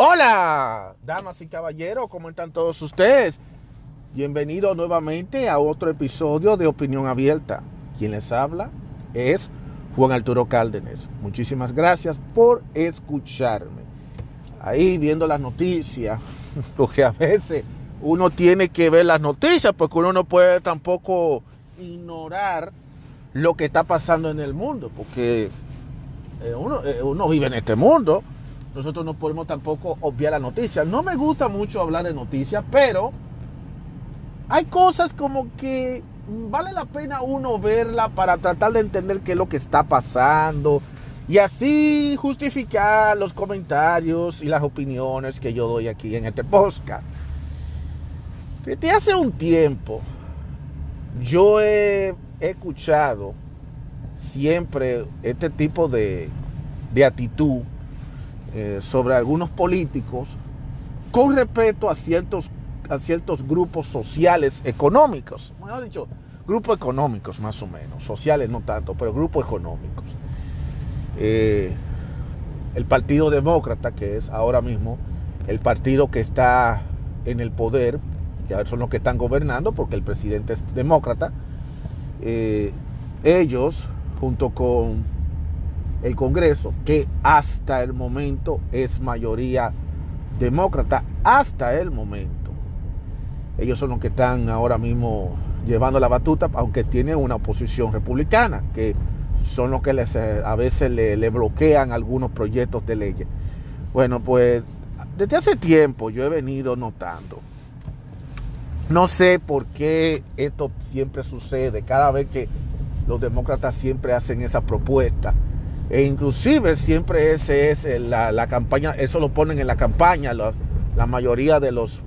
Hola, damas y caballeros, ¿cómo están todos ustedes? Bienvenidos nuevamente a otro episodio de Opinión Abierta. Quien les habla es Juan Arturo Cárdenas. Muchísimas gracias por escucharme. Ahí viendo las noticias, porque a veces uno tiene que ver las noticias, porque uno no puede tampoco ignorar lo que está pasando en el mundo, porque eh, eh, uno vive en este mundo nosotros no podemos tampoco obviar la noticia. No me gusta mucho hablar de noticias, pero hay cosas como que vale la pena uno verla para tratar de entender qué es lo que está pasando y así justificar los comentarios y las opiniones que yo doy aquí en este podcast. Desde hace un tiempo yo he, escuchado siempre este tipo de, de actitud eh, sobre algunos políticos con respecto a ciertos, a ciertos grupos sociales económicos. Mejor dicho, grupos económicos más o menos, sociales no tanto, pero grupos económicos. Eh, el Partido Demócrata, que es ahora mismo el partido que está en el poder, que son los que están gobernando, porque el presidente es demócrata, eh, ellos, junto con el Congreso, que hasta el momento es mayoría demócrata, hasta el momento. Ellos son los que están ahora mismo llevando la batuta, aunque tiene una oposición republicana, que son los que les, eh, a veces le, bloquean algunos proyectos de ley. Bueno, pues desde hace tiempo yo he venido notando, no sé por qué esto siempre sucede, cada vez que los demócratas siempre hacen esa propuesta, e inclusive siempre ese es la, campaña, eso lo ponen en la campaña la, mayoría de los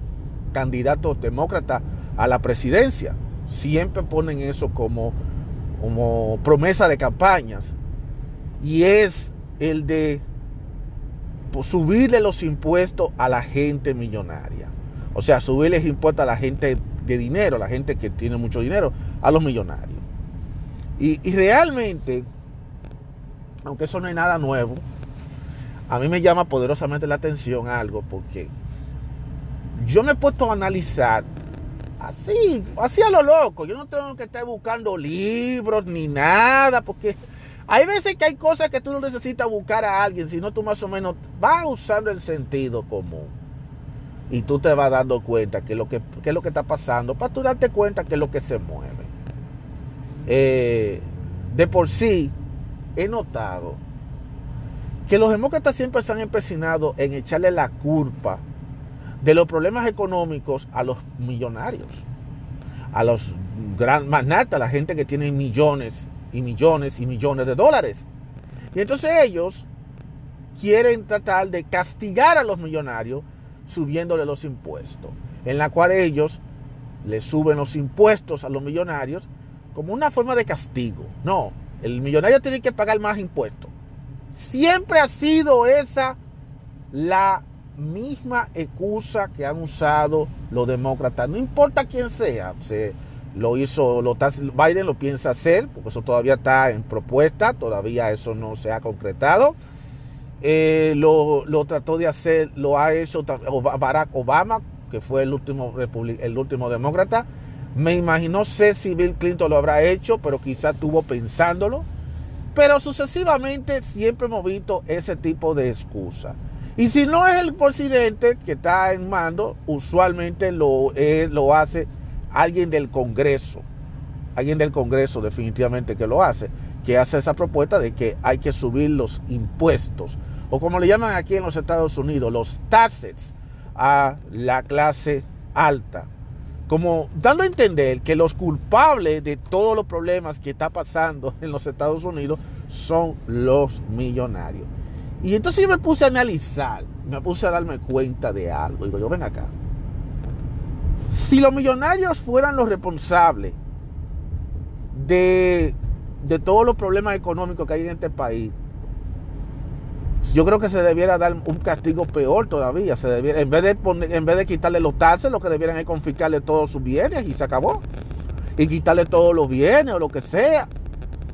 candidatos demócratas a la presidencia. Siempre ponen eso como, como promesa de campañas. Y es el de subirle los impuestos a la gente millonaria. O sea, subirles impuestos a la gente de dinero, a la gente que tiene mucho dinero, a los millonarios. Y, y realmente aunque eso no es nada nuevo, a mí me llama poderosamente la atención algo porque yo me he puesto a analizar así, así a lo loco. Yo no tengo que estar buscando libros ni nada porque hay veces que hay cosas que tú no necesitas buscar a alguien, sino tú más o menos vas usando el sentido común. Y tú te vas dando cuenta que lo que, es lo que está pasando, para tú darte cuenta que es lo que se mueve. Eh, de por sí, he notado que los demócratas siempre se han empecinado en echarle la culpa de los problemas económicos a los millonarios, a los gran magnatas, a la gente que tiene millones y millones y millones de dólares. Y entonces ellos quieren tratar de castigar a los millonarios subiéndole los impuestos, en la cual ellos le suben los impuestos a los millonarios como una forma de castigo. No, el millonario tiene que pagar más impuestos. Siempre ha sido esa la misma excusa que han usado los demócratas. No importa quién sea. Se, lo hizo, lo, Biden lo piensa hacer, porque eso todavía está en propuesta, todavía eso no se ha concretado. Eh, lo, trató de hacer, lo ha hecho Barack Obama, que fue el último, el último demócrata. Me imagino, sé si Bill Clinton lo habrá hecho, pero quizá estuvo pensándolo. Pero sucesivamente siempre hemos visto ese tipo de excusa. Y si no es el presidente que está en mando, usualmente lo, lo hace alguien del Congreso. Alguien del Congreso definitivamente que lo hace. Que hace esa propuesta de que hay que subir los impuestos. O como le llaman aquí en los Estados Unidos, los taxes a la clase alta como dando a entender que los culpables de todos los problemas que está pasando en los Estados Unidos son los millonarios. Y entonces yo me puse a analizar, me puse a darme cuenta de algo. Digo, yo ven acá. Si los millonarios fueran los responsables de, de todos los problemas económicos que hay en este país, yo creo que se debiera dar un castigo peor todavía. Se debiera, en, vez de en vez de quitarle los taxes, lo que debieran es confiscarle todos sus bienes y se acabó. Y quitarle todos los bienes o lo que sea.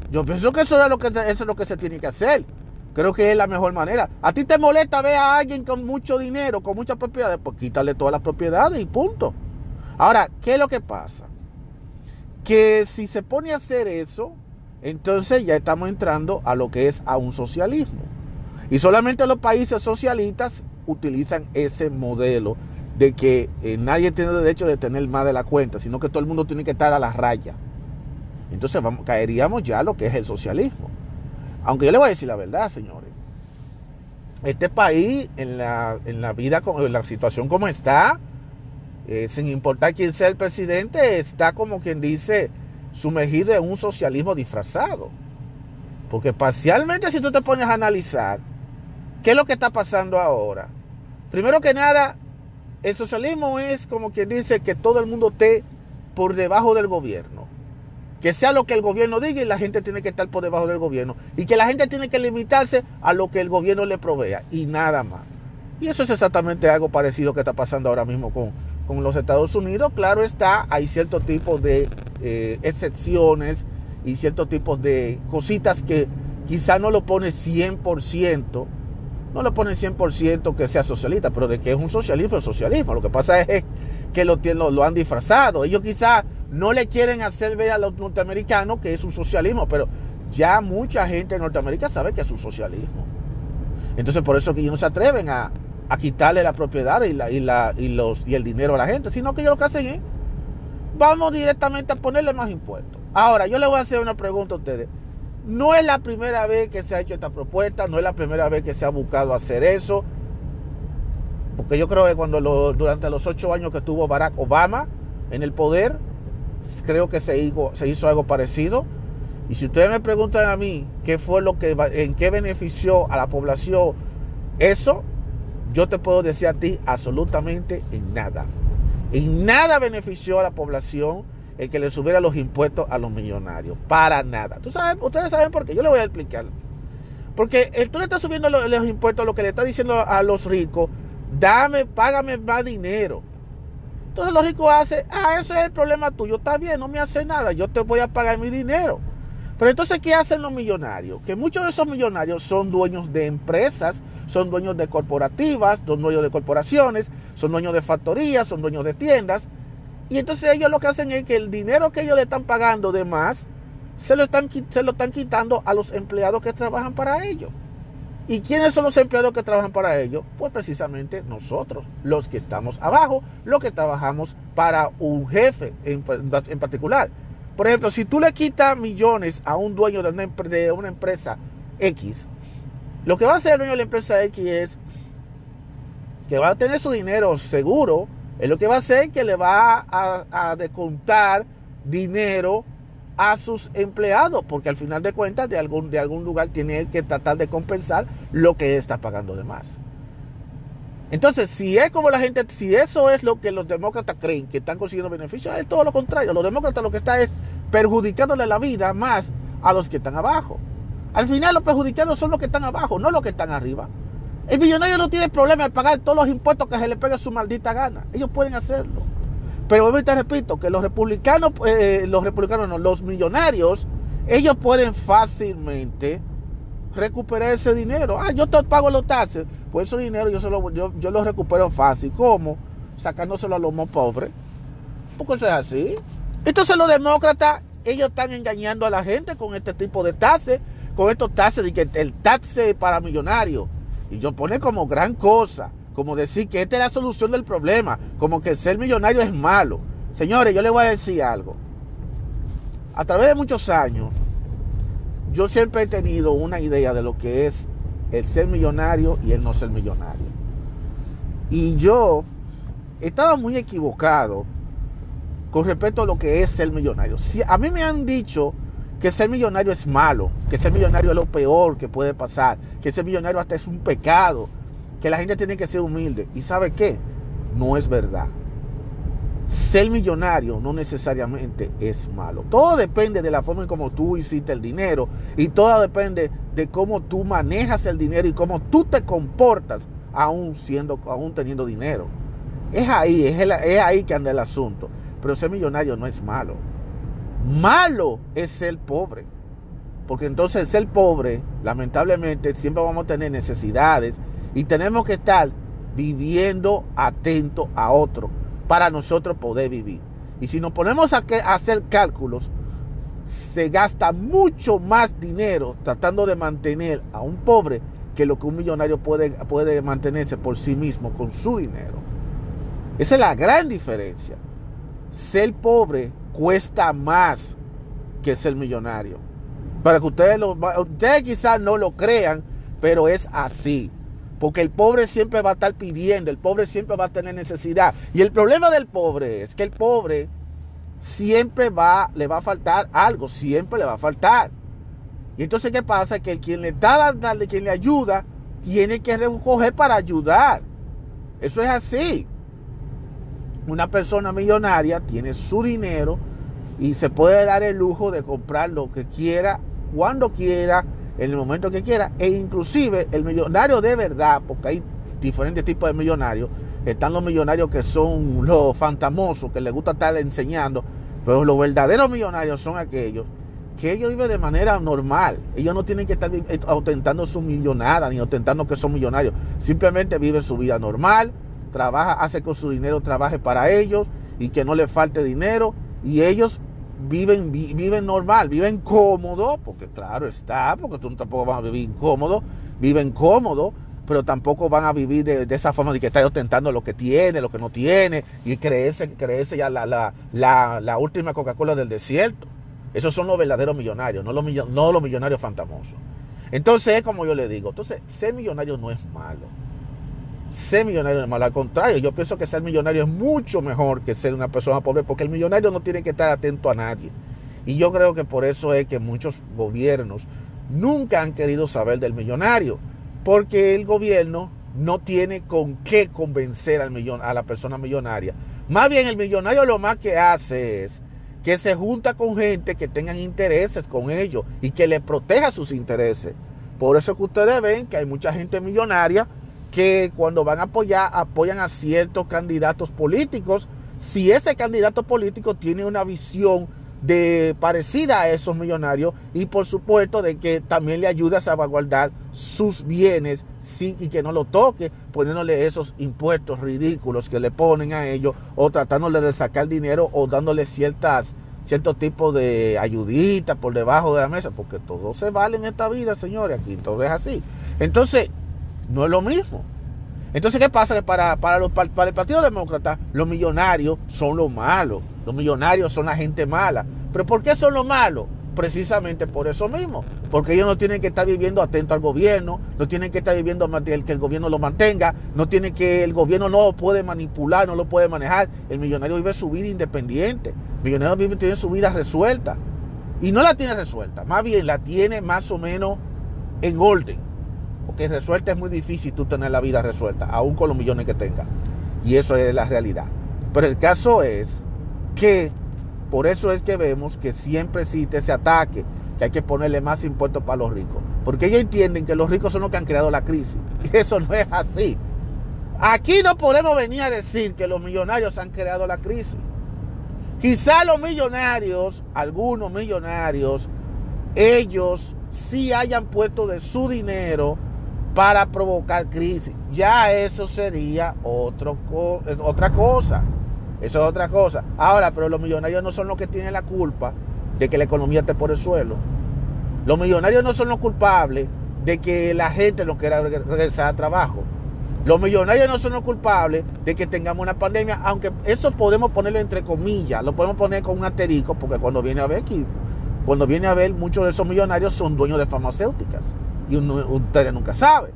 Yo pienso que eso es lo que, eso es lo que se tiene que hacer. Creo que es la mejor manera. A ti te molesta ver a alguien con mucho dinero, con muchas propiedades, pues quítale todas las propiedades y punto. Ahora, ¿qué es lo que pasa? Que si se pone a hacer eso, entonces ya estamos entrando a lo que es a un socialismo. Y solamente los países socialistas utilizan ese modelo de que eh, nadie tiene derecho de tener más de la cuenta, sino que todo el mundo tiene que estar a la raya. Entonces vamos, caeríamos ya a lo que es el socialismo. Aunque yo le voy a decir la verdad, señores. Este país, en la, en la vida, en la situación como está, eh, sin importar quién sea el presidente, está como quien dice sumergido en un socialismo disfrazado. Porque parcialmente si tú te pones a analizar qué es lo que está pasando ahora. Primero que nada, el socialismo es como quien dice que todo el mundo esté por debajo del gobierno que sea lo que el gobierno diga y la gente tiene que estar por debajo del gobierno. Y que la gente tiene que limitarse a lo que el gobierno le provea y nada más. Y eso es exactamente algo parecido que está pasando ahora mismo con, con los Estados Unidos. Claro está, hay ciertos tipos de eh, excepciones y ciertos tipos de cositas que quizá no lo pone 100%, no lo pone 100% que sea socialista, pero de que es un socialismo, es socialismo. Lo que pasa es que lo, lo, lo han disfrazado. Ellos quizá no le quieren hacer ver a los norteamericanos que es un socialismo, pero ya mucha gente en Norteamérica sabe que es un socialismo. Entonces por eso que ellos no se atreven a, quitarle la propiedad y, la, y, la, y, los, y el dinero a la gente, sino que ellos lo que hacen es, vamos directamente a ponerle más impuestos. Ahora, yo le voy a hacer una pregunta a ustedes. No es la primera vez que se ha hecho esta propuesta, no es la primera vez que se ha buscado hacer eso, porque yo creo que cuando durante los ocho años que estuvo Barack Obama en el poder, creo que se hizo, se hizo algo parecido. Y si ustedes me preguntan a mí qué fue lo que, en qué benefició a la población eso, yo te puedo decir a ti absolutamente en nada. En nada benefició a la población el que le subiera los impuestos a los millonarios. Para nada. ¿Tú sabes, ustedes saben por qué. Yo les voy a explicar. Porque el, tú le estás subiendo los, los impuestos, lo que le está diciendo a los ricos, dame, págame más dinero. Entonces los ricos hacen, ah, ese es el problema tuyo, está bien, no me hace nada, yo te voy a pagar mi dinero. Pero entonces, ¿qué hacen los millonarios? Que muchos de esos millonarios son dueños de empresas, son dueños de corporativas, son dueños de corporaciones, son dueños de factorías, son dueños de tiendas. Y entonces ellos lo que hacen es que el dinero que ellos le están pagando de más, se lo están, se lo están quitando a los empleados que trabajan para ellos. ¿Y quiénes son los empleados que trabajan para ello? Pues precisamente nosotros, los que estamos abajo, los que trabajamos para un jefe en, particular. Por ejemplo, si tú le quitas millones a un dueño de una, de una, empresa X, lo que va a hacer el dueño de la empresa X es que va a tener su dinero seguro, es lo que va a hacer que le va a, a descontar dinero a sus empleados, porque al final de cuentas de algún, de algún lugar tiene que tratar de compensar lo que está pagando de más. Entonces, si es como la gente, si eso es lo que los demócratas creen que están consiguiendo beneficios, es todo lo contrario. Los demócratas lo que están es perjudicándole la vida más a los que están abajo. Al final los perjudicados son los que están abajo, no los que están arriba. El millonario no tiene problema de pagar todos los impuestos que se le pega su maldita gana. Ellos pueden hacerlo. Pero te repito que los republicanos, eh, los republicanos no, los millonarios, ellos pueden fácilmente recuperar ese dinero. Ah, yo te pago los taxes, pues ese dinero yo, solo, yo, yo lo recupero fácil. ¿Cómo? Sacándoselo a los más pobres. Porque eso es así. Entonces los demócratas, ellos están engañando a la gente con este tipo de taxes, con estos taxes de que el taxe para millonarios. Y yo pone como gran cosa como decir que esta es la solución del problema, como que ser millonario es malo. Señores, yo les voy a decir algo. A través de muchos años, yo siempre he tenido una idea de lo que es el ser millonario y el no ser millonario. Y yo estaba muy equivocado con respecto a lo que es ser millonario. A mí me han dicho que ser millonario es malo, que ser millonario es lo peor que puede pasar, que ser millonario hasta es un pecado, que la gente tiene que ser humilde. ¿Y sabe qué? No es verdad. Ser millonario no necesariamente es malo. Todo depende de la forma en cómo tú hiciste el dinero y todo depende de cómo tú manejas el dinero y cómo tú te comportas aún siendo, aún teniendo dinero. Es ahí, es, es ahí que anda el asunto. Pero ser millonario no es malo. Malo es ser pobre. porque entonces ser pobre, lamentablemente, siempre vamos a tener necesidades y tenemos que estar viviendo atento a otro para nosotros poder vivir. Y si nos ponemos a, hacer cálculos, se gasta mucho más dinero tratando de mantener a un pobre que lo que un millonario puede, puede mantenerse por sí mismo con su dinero. Esa es la gran diferencia. Ser pobre cuesta más que ser millonario. Para que ustedes, lo, ustedes quizás no lo crean, pero es así. Porque el pobre siempre va a estar pidiendo, el pobre siempre va a tener necesidad. Y el problema del pobre es que el pobre siempre va, le va a faltar algo, siempre le va a faltar. Y entonces, ¿qué pasa? Que el quien le está dando, quien le ayuda, tiene que recoger para ayudar. Eso es así. Una persona millonaria tiene su dinero y se puede dar el lujo de comprar lo que quiera, cuando quiera, en el momento que quiera. E inclusive el millonario de verdad, porque hay diferentes tipos de millonarios, están los millonarios que son los fantamosos, que les gusta estar enseñando, pero los verdaderos millonarios son aquellos que ellos viven de manera normal. Ellos no tienen que estar eh, ostentando su millonada ni ostentando que son millonarios. Simplemente viven su vida normal, trabaja, hace con su dinero, trabaje para ellos y que no le falte dinero. Y ellos viven, viven normal, viven cómodo, porque claro está, porque tú tampoco vas a vivir incómodo, viven cómodo, pero tampoco van a vivir de, esa forma de que está ostentando lo que tiene, lo que no tiene, y creerse, creerse ya la, la, la, última Coca-Cola del desierto. Esos son los verdaderos millonarios, no los, no los millonarios fantamosos. Entonces, es como yo le digo, entonces, ser millonario no es malo. Ser millonario es malo, al contrario, yo pienso que ser millonario es mucho mejor que ser una persona pobre, porque el millonario no tiene que estar atento a nadie. Y yo creo que por eso es que muchos gobiernos nunca han querido saber del millonario porque el gobierno no tiene con qué convencer al millón, a la persona millonaria. Más bien el millonario lo más que hace es que se junta con gente que tengan intereses con ellos y que le proteja sus intereses. Por eso que ustedes ven que hay mucha gente millonaria que cuando van a apoyar, apoyan a ciertos candidatos políticos, si ese candidato político tiene una visión de parecida a esos millonarios y por supuesto de que también le ayuda a salvaguardar sus bienes sí, y que no lo toque poniéndole esos impuestos ridículos que le ponen a ellos o tratándole de sacar dinero o dándole ciertas cierto tipo de ayudita por debajo de la mesa porque todo se vale en esta vida señores aquí todo es así. Entonces no es lo mismo entonces, ¿qué pasa? Que para, para, los, para el Partido Demócrata, los millonarios son los malos. Los millonarios son la gente mala. ¿Pero por qué son los malos? Precisamente por eso mismo. Porque ellos no tienen que estar viviendo atento al gobierno, no tienen que estar viviendo que el gobierno lo mantenga, no tienen que el gobierno no lo puede manipular, no lo puede manejar. El millonario vive su vida independiente. El millonario vive, tiene su vida resuelta. Y no la tiene resuelta, más bien la tiene más o menos en orden porque resuelta es muy difícil tú tener la vida resuelta, aún con los millones que tengas. Y eso es la realidad. Pero el caso es que por eso es que vemos que siempre existe ese ataque, que hay que ponerle más impuestos para los ricos. Porque ellos entienden que los ricos son los que han creado la crisis. Y eso no es así. Aquí no podemos venir a decir que los millonarios han creado la crisis. Quizá los millonarios, algunos millonarios, ellos sí hayan puesto de su dinero para provocar crisis. Ya eso sería otro, es otra cosa. Eso es otra cosa. Ahora, pero los millonarios no son los que tienen la culpa de que la economía esté por el suelo. Los millonarios no son los culpables de que la gente no quiera regresar a trabajo. Los millonarios no son los culpables de que tengamos una pandemia, aunque eso podemos ponerlo entre comillas, lo podemos poner con un asterisco, porque cuando viene a ver aquí, cuando viene a ver, muchos de esos millonarios son dueños de farmacéuticas y usted nunca sabe.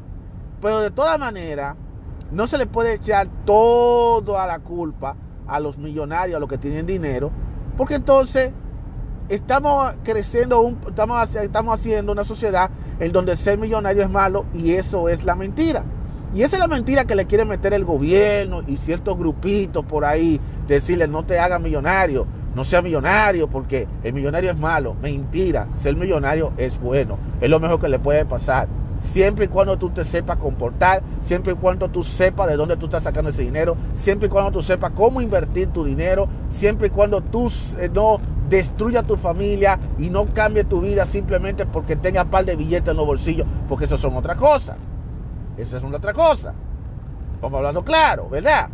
Pero de todas maneras, no se le puede echar toda la culpa a los millonarios, a los que tienen dinero, porque entonces estamos creciendo, estamos, estamos haciendo una sociedad en donde ser millonario es malo y eso es la mentira. Y esa es la mentira que le quiere meter el gobierno y ciertos grupitos por ahí, decirle no te hagas millonario, no sea millonario porque el millonario es malo. Mentira, ser millonario es bueno, es lo mejor que le puede pasar. Siempre y cuando tú te sepas comportar, siempre y cuando tú sepas de dónde tú estás sacando ese dinero, siempre y cuando tú sepas cómo invertir tu dinero, siempre y cuando tú eh, no destruya tu familia y no cambie tu vida simplemente porque tenga un par de billetes en los bolsillos, porque eso son otra cosa. Eso es una otra cosa. Vamos hablando claro, ¿verdad?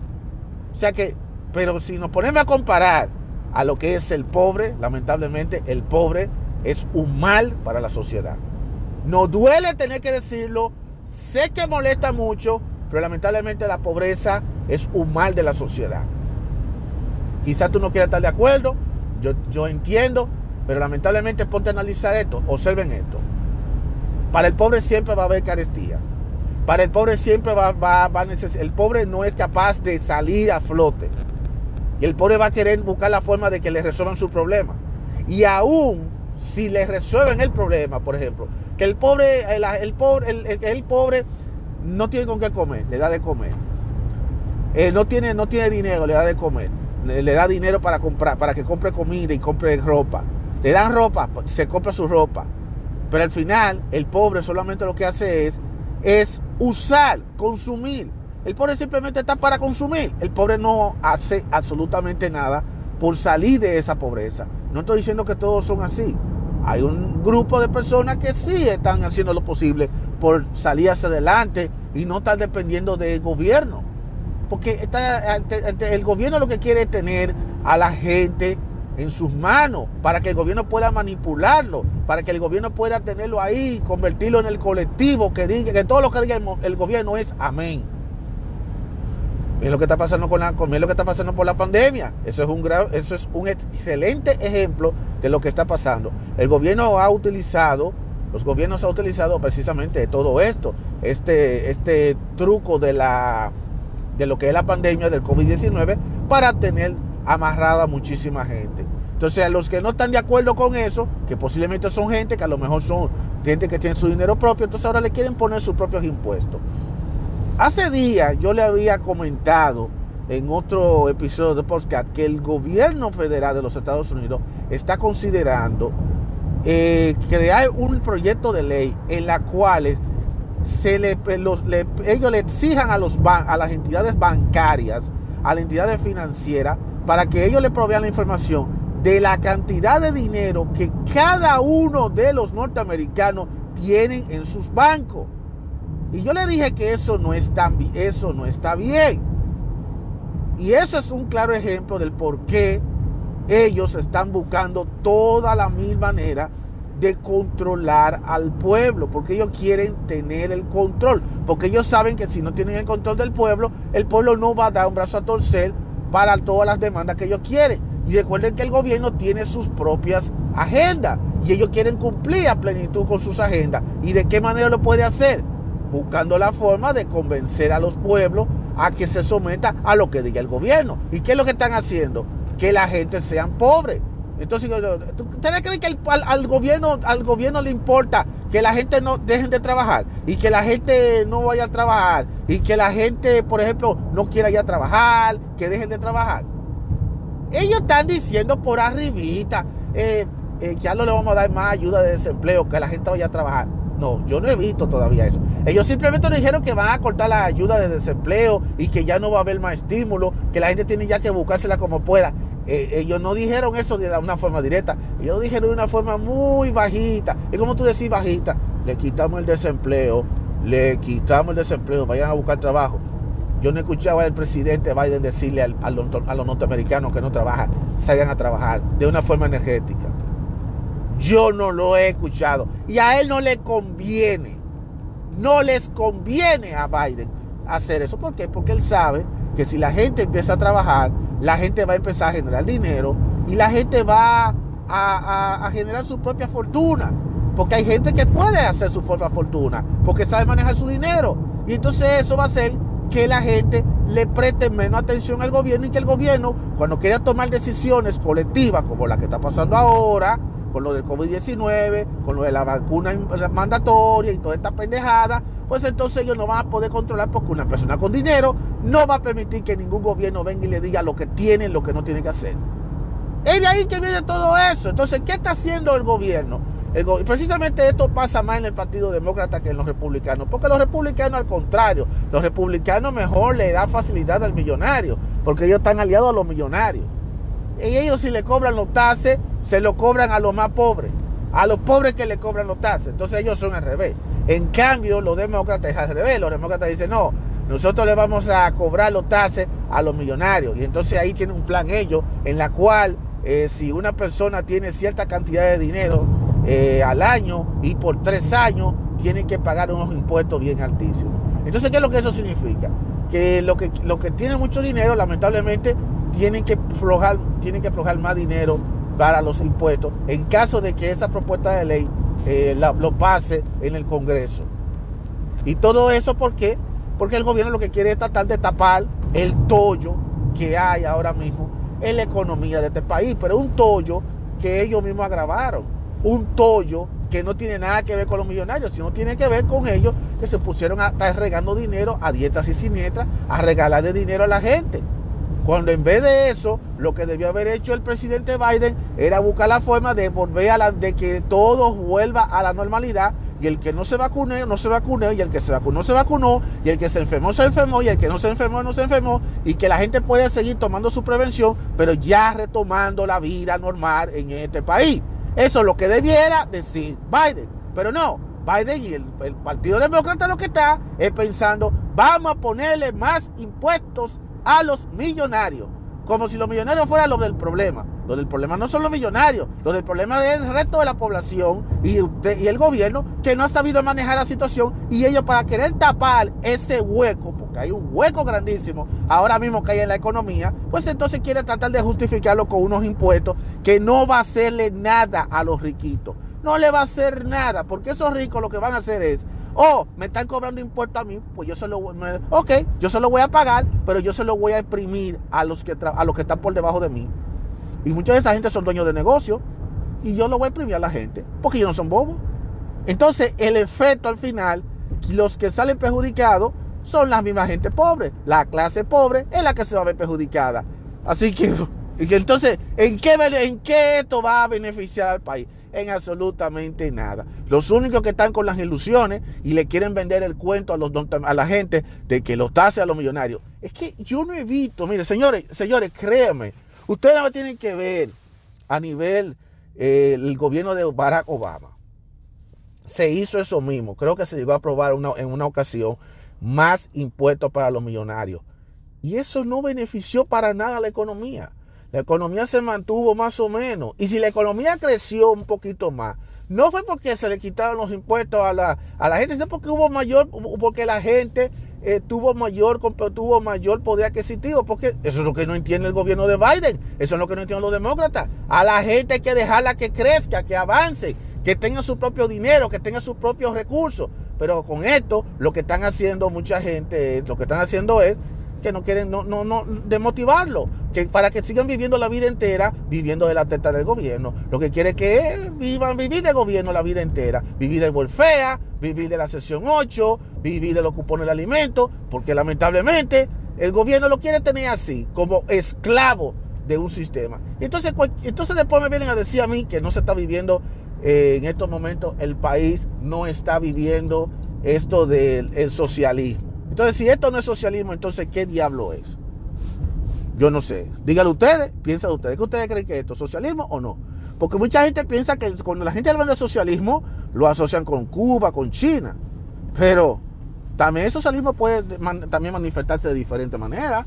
O sea que, pero si nos ponemos a comparar a lo que es el pobre, lamentablemente el pobre es un mal para la sociedad. No duele tener que decirlo, sé que molesta mucho, pero lamentablemente la pobreza es un mal de la sociedad. Quizás tú no quieras estar de acuerdo, yo, yo entiendo, pero lamentablemente ponte a analizar esto, observen esto. Para el pobre siempre va a haber carestía. Para el pobre siempre va, va, va a necesitar. El pobre no es capaz de salir a flote. Y el pobre va a querer buscar la forma de que le resuelvan su problema. Y aún si le resuelven el problema, por ejemplo, que el pobre, el, pobre, el, pobre no tiene con qué comer, le da de comer. Eh, no, tiene, no tiene dinero, le da de comer. Le, le, da dinero para comprar, para que compre comida y compre ropa. Le dan ropa, se compra su ropa. Pero al final, el pobre solamente lo que hace es, es usar, consumir. El pobre simplemente está para consumir. El pobre no hace absolutamente nada por salir de esa pobreza. No estoy diciendo que todos son así. Hay un grupo de personas que sí están haciendo lo posible por salir hacia adelante y no estar dependiendo del gobierno. Porque el gobierno lo que quiere es tener a la gente en sus manos para que el gobierno pueda manipularlo, para que el gobierno pueda tenerlo ahí, convertirlo en el colectivo que diga que todo lo que diga el, gobierno es amén. Es lo que está pasando con la, lo que está pasando por la pandemia. Eso es un eso es un excelente ejemplo de lo que está pasando. El gobierno ha utilizado, los gobiernos han utilizado precisamente todo esto, este, este truco de la de lo que es la pandemia del COVID-19 para tener amarrada a muchísima gente. Entonces, a los que no están de acuerdo con eso, que posiblemente son gente que a lo mejor son gente que tiene su dinero propio, entonces ahora le quieren poner sus propios impuestos. Hace días yo le había comentado en otro episodio de podcast que el gobierno federal de los Estados Unidos está considerando eh, crear un proyecto de ley en la cual ellos le exijan a, los a las entidades bancarias, a las entidades financieras, para que ellos le provean la información de la cantidad de dinero que cada uno de los norteamericanos tienen en sus bancos. Y yo le dije que eso no, está, eso no está bien. Y eso es un claro ejemplo del por qué ellos están buscando toda la mil manera de controlar al pueblo, porque ellos quieren tener el control, porque ellos saben que si no tienen el control del pueblo, el pueblo no va a dar un brazo a torcer para todas las demandas que ellos quieren. Y recuerden que el gobierno tiene sus propias agendas y ellos quieren cumplir a plenitud con sus agendas. ¿Y de qué manera lo puede hacer? Buscando la forma de convencer a los pueblos a que se someta a lo que diga el gobierno. ¿Y qué es lo que están haciendo? Que la gente sean pobre. Entonces, ¿ustedes creen que al, gobierno, al gobierno le importa que la gente no dejen de trabajar y que la gente no vaya a trabajar y que la gente, por ejemplo, no quiera ir a trabajar, que dejen de trabajar? Ellos están diciendo por arribita eh, eh, ya no le vamos a dar más ayuda de desempleo, que la gente vaya a trabajar. No, yo no he visto todavía eso. Ellos simplemente dijeron que van a cortar la ayuda de desempleo y que ya no va a haber más estímulo, que la gente tiene ya que buscársela como pueda. Eh, ellos no dijeron eso de una forma directa, ellos dijeron de una forma muy bajita. Y como tú decís bajita, le quitamos el desempleo, le quitamos el desempleo, vayan a buscar trabajo. Yo no escuchaba al presidente Biden decirle a, los, a los norteamericanos que no trabajan, salgan a trabajar de una forma energética. Yo no lo he escuchado. Y a él no le conviene. No les conviene a Biden hacer eso. ¿Por qué? Porque él sabe que si la gente empieza a trabajar, la gente va a empezar a generar dinero y la gente va a, generar su propia fortuna. Porque hay gente que puede hacer su propia fortuna, porque sabe manejar su dinero. Y entonces eso va a hacer que la gente le preste menos atención al gobierno y que el gobierno, cuando quiera tomar decisiones colectivas, como la que está pasando ahora, con lo del COVID-19, con lo de la vacuna mandatoria y toda esta pendejada, pues entonces ellos no van a poder controlar porque una persona con dinero no va a permitir que ningún gobierno venga y le diga lo que tiene, lo que no tiene que hacer. Es de ahí que viene todo eso. Entonces, ¿qué está haciendo el gobierno? precisamente esto pasa más en el Partido Demócrata que en los republicanos, porque los republicanos al contrario, los republicanos mejor le dan facilidad al millonario, porque ellos están aliados a los millonarios. Y ellos si le cobran los tases, se lo cobran a los más pobres, a los pobres que le cobran los taxes. Entonces ellos son al revés. En cambio, los demócratas es al revés. Los demócratas dicen, no, nosotros le vamos a cobrar los taxes a los millonarios. Y entonces ahí tienen un plan ellos en la cual eh, si una persona tiene cierta cantidad de dinero eh, al año y por tres años tienen que pagar unos impuestos bien altísimos. Entonces, ¿qué es lo que eso significa? Que lo que, lo que tiene mucho dinero, lamentablemente, tienen que aflojar, tienen que aflojar más dinero para los impuestos en caso de que esa propuesta de ley eh, lo pase en el Congreso. Y todo eso, ¿por qué? Porque el gobierno lo que quiere es tratar de tapar el tollo que hay ahora mismo en la economía de este país, pero un tollo que ellos mismos agravaron, un tollo que no tiene nada que ver con los millonarios, sino tiene que ver con ellos que se pusieron a estar regando dinero a dietas y siniestras, a regalar de dinero a la gente. Cuando en vez de eso, lo que debió haber hecho el presidente Biden era buscar la forma de volver a la, de que todo vuelva a la normalidad y el que no se vacune, no se vacune, y el que se vacunó, se vacunó, y el que se enfermó, se enfermó, y el que no se enfermó, no se enfermó, y que la gente puede seguir tomando su prevención, pero ya retomando la vida normal en este país. Eso es lo que debiera decir Biden, pero no, Biden y el, el Partido Demócrata lo que está es pensando, vamos a ponerle más impuestos a los millonarios. Como si los millonarios fueran los del problema. Lo del problema no son los millonarios, lo del problema es el resto de la población y, y el gobierno que no ha sabido manejar la situación y ellos para querer tapar ese hueco, porque hay un hueco grandísimo ahora mismo que hay en la economía, pues entonces quieren tratar de justificarlo con unos impuestos que no va a hacerle nada a los riquitos. No le va a hacer nada, porque esos ricos lo que van a hacer es oh, me están cobrando impuestos a mí, pues yo se lo yo se voy a pagar, pero yo se lo voy a imprimir a los que a los que están por debajo de mí. Y mucha de esa gente son dueños de negocio y yo lo voy a imprimir a la gente, porque ellos no son bobos. Entonces, el efecto al final, los que salen perjudicados son las mismas gente pobre. La clase pobre es la que se va a ver perjudicada. Así que, entonces, ¿en qué, ¿en qué esto va a beneficiar al país? En absolutamente nada. Los únicos que están con las ilusiones y le quieren vender el cuento a, los, a la gente de que los tase a los millonarios. Es que yo no he visto, mire, señores, señores, créanme, ustedes no tienen que ver a nivel eh, el gobierno de Barack Obama. Se hizo eso mismo. Creo que se llegó a aprobar en una ocasión más impuestos para los millonarios. Y eso no benefició para nada a la economía. La economía se mantuvo más o menos. Y si la economía creció un poquito más, no fue porque se le quitaron los impuestos a la, a la gente, sino porque hubo mayor, porque la gente eh, tuvo mayor tuvo mayor poder adquisitivo, porque eso es lo que no entiende el gobierno de Biden, eso es lo que no entienden los demócratas. A la gente hay que dejarla que crezca, que avance, que tenga su propio dinero, que tenga sus propios recursos. Pero con esto, lo que están haciendo mucha gente, lo que están haciendo es que no quieren no, no, no demotivarlo, que para que sigan viviendo la vida entera, viviendo de la teta del gobierno. Lo que quiere que vivan, vivir de gobierno la vida entera, vivir de Wolfea, vivir de la sesión 8, vivir de los cupones de alimentos, porque lamentablemente el gobierno lo quiere tener así, como esclavo de un sistema. Entonces, entonces después me vienen a decir a mí que no se está viviendo eh, en estos momentos, el país no está viviendo esto del socialismo. Entonces, si esto no es socialismo, entonces, ¿qué diablo es? Yo no sé. Díganlo ustedes, piensan ustedes. ¿Qué ustedes creen que esto es socialismo o no? Porque mucha gente piensa que cuando la gente habla de socialismo, lo asocian con Cuba, con China. Pero también el socialismo puede también manifestarse de diferente manera.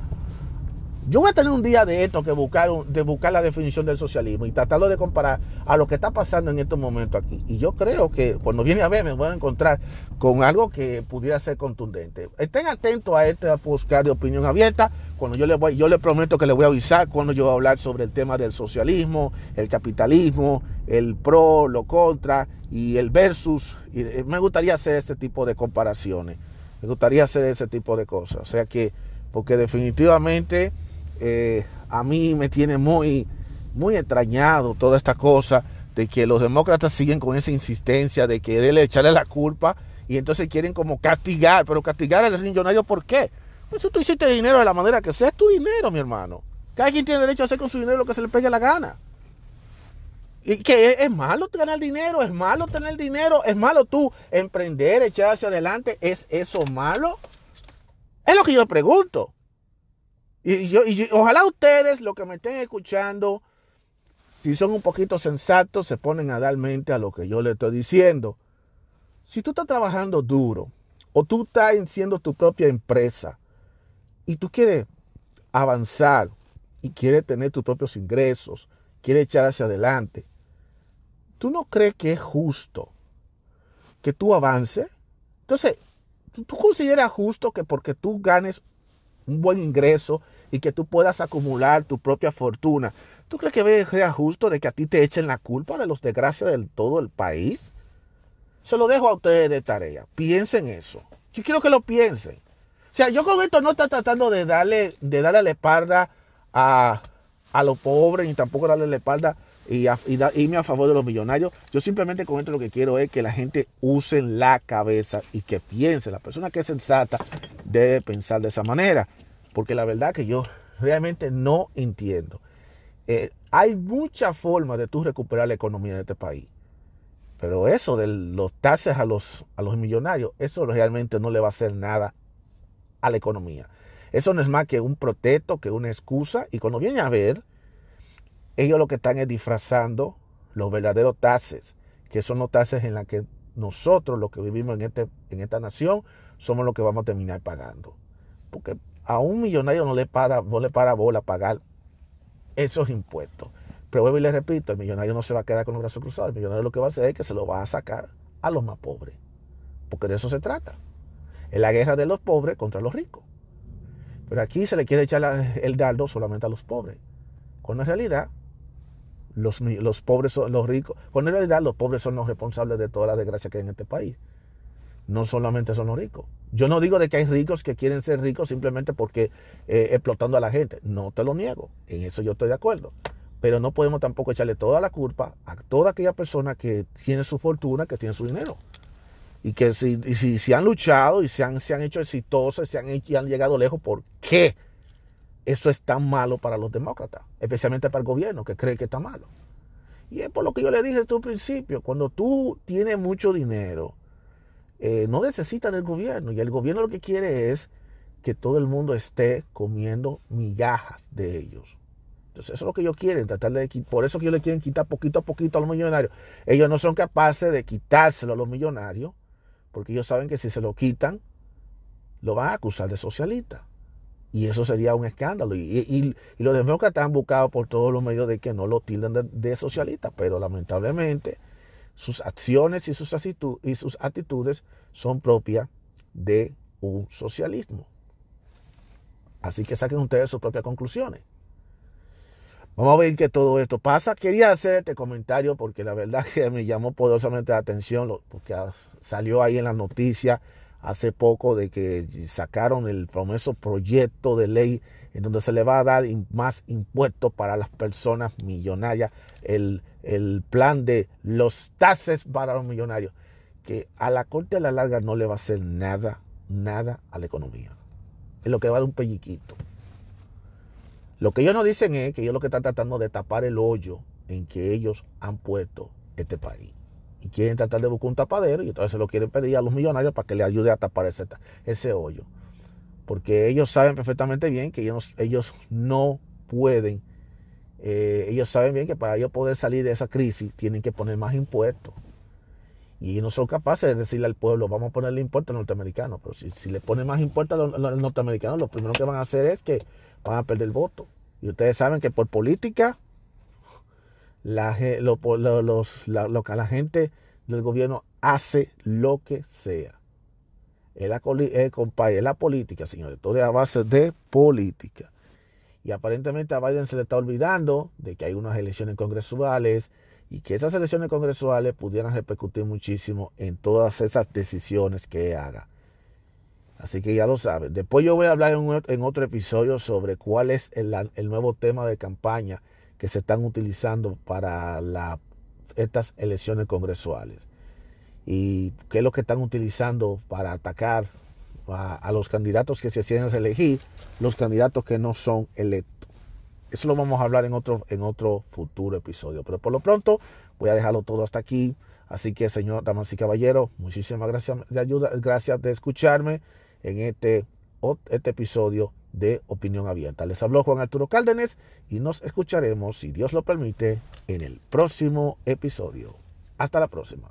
Yo voy a tener un día de esto que buscar, de buscar la definición del socialismo y tratarlo de comparar a lo que está pasando en estos momentos aquí. Y yo creo que cuando viene a ver me voy a encontrar con algo que pudiera ser contundente. Estén atentos a este buscar de opinión abierta. Cuando yo les voy, yo les prometo que les voy a avisar cuando yo voy a hablar sobre el tema del socialismo, el capitalismo, el pro, lo contra y el versus. Eh, me gustaría hacer ese tipo de comparaciones. Me gustaría hacer ese tipo de cosas. O sea que, porque definitivamente eh, a mí me tiene muy, muy extrañado toda esta cosa de que los demócratas siguen con esa insistencia de quererle echarle la culpa y entonces quieren como castigar, pero castigar al millonario, ¿por qué? Pues tú hiciste dinero de la manera que sea, es tu dinero, mi hermano. Cada quien tiene derecho a hacer con su dinero lo que se le pegue la gana. Y que es, malo ganar dinero, es malo tener dinero, es malo tú emprender, echar hacia adelante, ¿es eso malo? Es lo que yo pregunto. Y, yo, y ojalá ustedes, los que me estén escuchando, si son un poquito sensatos, se ponen a dar mente a lo que yo le estoy diciendo. Si tú estás trabajando duro o tú estás siendo tu propia empresa y tú quieres avanzar y quieres tener tus propios ingresos, quieres echar hacia adelante, ¿tú no crees que es justo que tú avances? Entonces, ¿tú consideras justo que porque tú ganes un buen ingreso y que tú puedas acumular tu propia fortuna, ¿tú crees que sea justo de que a ti te echen la culpa de los desgracias de todo el país? Se lo dejo a ustedes de tarea. Piensen eso. Yo quiero que lo piensen. O sea, yo con esto no estoy tratando de darle, de darle la espalda a, a los pobres, ni tampoco darle la espalda y, irme a favor de los millonarios. Yo simplemente con esto lo que quiero es que la gente use la cabeza y que piense. La persona que es sensata debe pensar de esa manera. Porque la verdad que yo realmente no entiendo. Eh, hay muchas formas de tú recuperar la economía de este país. Pero eso de los taxes a los, a los millonarios, eso realmente no le va a hacer nada a la economía. Eso no es más que un protesto, que una excusa. Y cuando viene a ver, ellos lo que están es disfrazando los verdaderos taxes, que son los taxes en los que nosotros, los que vivimos en, este, en esta nación, somos los que vamos a terminar pagando. Porque a un millonario no le para, no le para bola pagar esos impuestos. Pero vuelvo y le repito, el millonario no se va a quedar con los brazos cruzados. El millonario lo que va a hacer es que se lo va a sacar a los más pobres. Porque de eso se trata. Es la guerra de los pobres contra los ricos. Pero aquí se le quiere echar el dardo solamente a los pobres. Cuando en realidad los, los pobres son los ricos. Cuando en realidad los pobres son los responsables de toda la desgracia que hay en este país. No solamente son los ricos. Yo no digo de que hay ricos que quieren ser ricos simplemente porque eh, explotando a la gente. No te lo niego. En eso yo estoy de acuerdo. Pero no podemos tampoco echarle toda la culpa a toda aquella persona que tiene su fortuna, que tiene su dinero y que si, si, han luchado y se han, se han hecho exitosos se han, y han llegado lejos, ¿por qué eso es tan malo para los demócratas? Especialmente para el gobierno que cree que está malo. Y es por lo que yo le dije desde un principio, cuando tú tienes mucho dinero, eh, no necesitas del gobierno y el gobierno lo que quiere es que todo el mundo esté comiendo migajas de ellos. Entonces eso es lo que ellos quieren, tratar de por eso que ellos le quieren quitar poquito a poquito a los millonarios. Ellos no son capaces de quitárselo a los millonarios porque ellos saben que si se lo quitan, lo van a acusar de socialista. Y eso sería un escándalo. Y, los demócratas han buscado por todos los medios de que no lo tilden de, socialista, pero lamentablemente sus acciones y sus, y sus actitudes son propias de un socialismo. Así que saquen ustedes sus propias conclusiones. Vamos a ver qué todo esto pasa. Quería hacer este comentario porque la verdad que me llamó poderosamente la atención, porque salió ahí en la noticia hace poco de que sacaron el famoso proyecto de ley en donde se le va a dar más impuestos para las personas millonarias, el, el plan de los taxes para los millonarios, que a la corte a la larga no le va a hacer nada, nada a la economía. Es lo que va a dar un pelliquito. Lo que ellos no dicen es que ellos lo que están tratando de tapar el hoyo en que ellos han puesto este país. Y quieren tratar de buscar un tapadero y entonces se lo quieren pedir a los millonarios para que le ayude a tapar ese, ese hoyo. Porque ellos saben perfectamente bien que ellos, ellos no pueden, eh, ellos saben bien que para ellos poder salir de esa crisis tienen que poner más impuestos. Y no son capaces de decirle al pueblo, vamos a ponerle impuestos a norteamericanos. Pero si, si le ponen más impuestos a los norteamericanos, lo primero que van a hacer es que van a perder el voto. Y ustedes saben que por política, la, lo, los, la, lo que la gente del gobierno hace lo que sea. Es la, es la política, señores. Todo es a base de política. Y aparentemente a Biden se le está olvidando de que hay unas elecciones congresuales y que esas elecciones congresuales pudieran repercutir muchísimo en todas esas decisiones que haga. Así que ya lo saben. Después yo voy a hablar en, otro episodio sobre cuál es el, nuevo tema de campaña que se están utilizando para estas elecciones congresuales. Y qué es lo que están utilizando para atacar a, los candidatos que se quieren reelegir, los candidatos que no son electos. Eso lo vamos a hablar en otro, en otro futuro episodio. Pero por lo pronto voy a dejarlo todo hasta aquí. Así que, señor damas y caballeros, muchísimas gracias de ayuda, gracias de escucharme en este este episodio de Opinión Abierta. Les habló Juan Arturo Cárdenas y nos escucharemos, si Dios lo permite, en el próximo episodio. Hasta la próxima.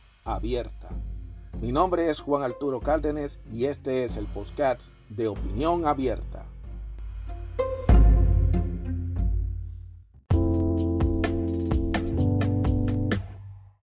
abierta. Mi nombre es Juan Arturo Cárdenas y este es el podcast de Opinión Abierta.